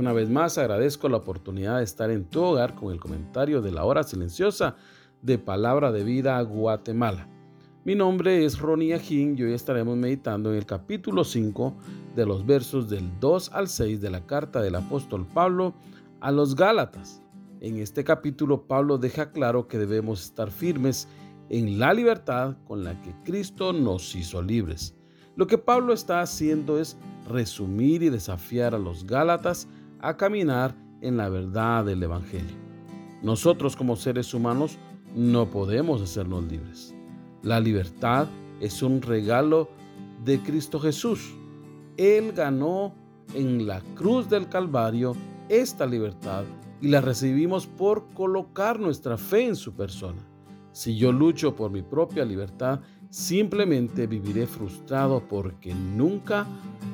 Una vez más agradezco la oportunidad de estar en tu hogar con el comentario de la hora silenciosa de Palabra de Vida Guatemala. Mi nombre es Ronnie Ajín y hoy estaremos meditando en el capítulo 5 de los versos del 2 al 6 de la carta del apóstol Pablo a los Gálatas. En este capítulo Pablo deja claro que debemos estar firmes en la libertad con la que Cristo nos hizo libres. Lo que Pablo está haciendo es resumir y desafiar a los Gálatas a caminar en la verdad del Evangelio. Nosotros como seres humanos no podemos hacernos libres. La libertad es un regalo de Cristo Jesús. Él ganó en la cruz del Calvario esta libertad y la recibimos por colocar nuestra fe en su persona. Si yo lucho por mi propia libertad, simplemente viviré frustrado porque nunca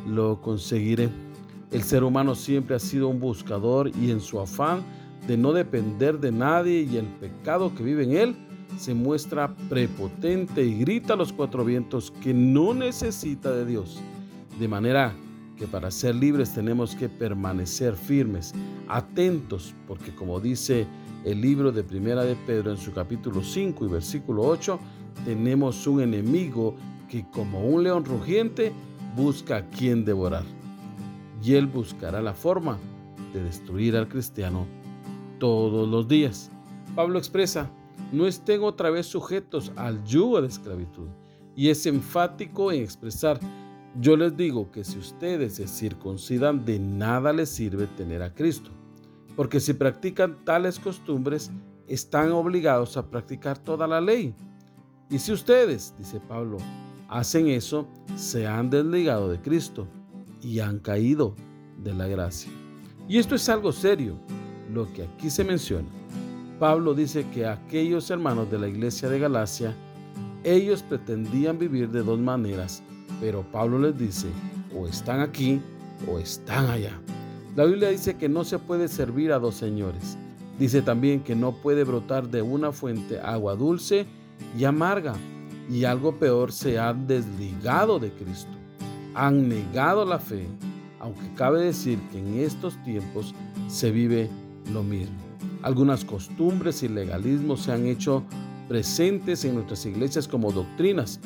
lo conseguiré. El ser humano siempre ha sido un buscador y en su afán de no depender de nadie y el pecado que vive en él, se muestra prepotente y grita a los cuatro vientos que no necesita de Dios. De manera que para ser libres tenemos que permanecer firmes, atentos, porque como dice el libro de Primera de Pedro en su capítulo 5 y versículo 8, tenemos un enemigo que como un león rugiente busca a quien devorar y Él buscará la forma de destruir al cristiano todos los días. Pablo expresa, no estén otra vez sujetos al yugo de esclavitud y es enfático en expresar, yo les digo que si ustedes se circuncidan, de nada les sirve tener a Cristo, porque si practican tales costumbres, están obligados a practicar toda la ley. Y si ustedes, dice Pablo, hacen eso, se han desligado de Cristo y han caído de la gracia. Y esto es algo serio, lo que aquí se menciona. Pablo dice que aquellos hermanos de la iglesia de Galacia, ellos pretendían vivir de dos maneras, pero Pablo les dice, o están aquí o están allá. La Biblia dice que no se puede servir a dos señores. Dice también que no puede brotar de una fuente agua dulce y amarga. Y algo peor, se han desligado de Cristo han negado la fe, aunque cabe decir que en estos tiempos se vive lo mismo. Algunas costumbres y legalismos se han hecho presentes en nuestras iglesias como doctrinas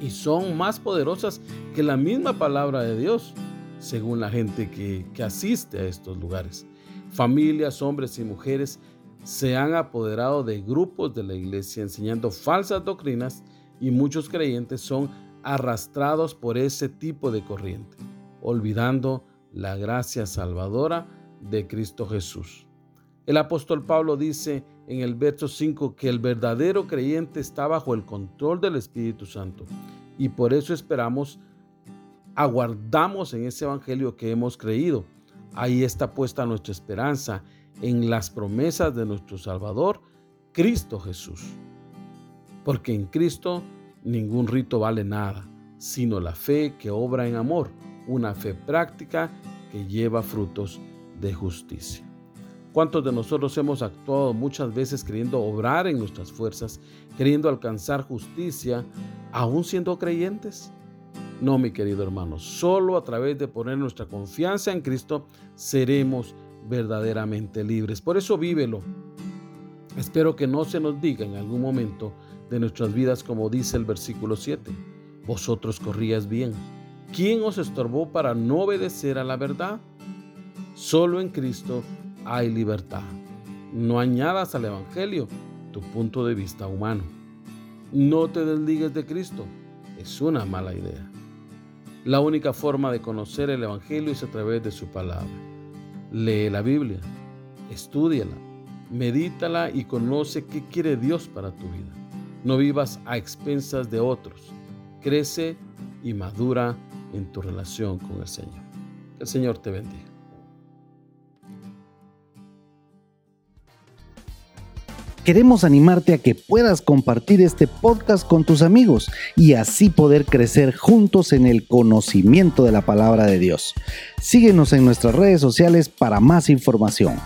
y son más poderosas que la misma palabra de Dios, según la gente que, que asiste a estos lugares. Familias, hombres y mujeres se han apoderado de grupos de la iglesia enseñando falsas doctrinas y muchos creyentes son arrastrados por ese tipo de corriente, olvidando la gracia salvadora de Cristo Jesús. El apóstol Pablo dice en el verso 5 que el verdadero creyente está bajo el control del Espíritu Santo y por eso esperamos, aguardamos en ese evangelio que hemos creído. Ahí está puesta nuestra esperanza en las promesas de nuestro Salvador, Cristo Jesús. Porque en Cristo Ningún rito vale nada, sino la fe que obra en amor, una fe práctica que lleva frutos de justicia. ¿Cuántos de nosotros hemos actuado muchas veces queriendo obrar en nuestras fuerzas, queriendo alcanzar justicia, aún siendo creyentes? No, mi querido hermano, solo a través de poner nuestra confianza en Cristo seremos verdaderamente libres. Por eso vívelo. Espero que no se nos diga en algún momento, de nuestras vidas, como dice el versículo 7. Vosotros corrías bien. ¿Quién os estorbó para no obedecer a la verdad? Solo en Cristo hay libertad. No añadas al Evangelio tu punto de vista humano. No te desligues de Cristo. Es una mala idea. La única forma de conocer el Evangelio es a través de su palabra. Lee la Biblia, estudiala, medítala y conoce qué quiere Dios para tu vida. No vivas a expensas de otros. Crece y madura en tu relación con el Señor. Que el Señor te bendiga. Queremos animarte a que puedas compartir este podcast con tus amigos y así poder crecer juntos en el conocimiento de la palabra de Dios. Síguenos en nuestras redes sociales para más información.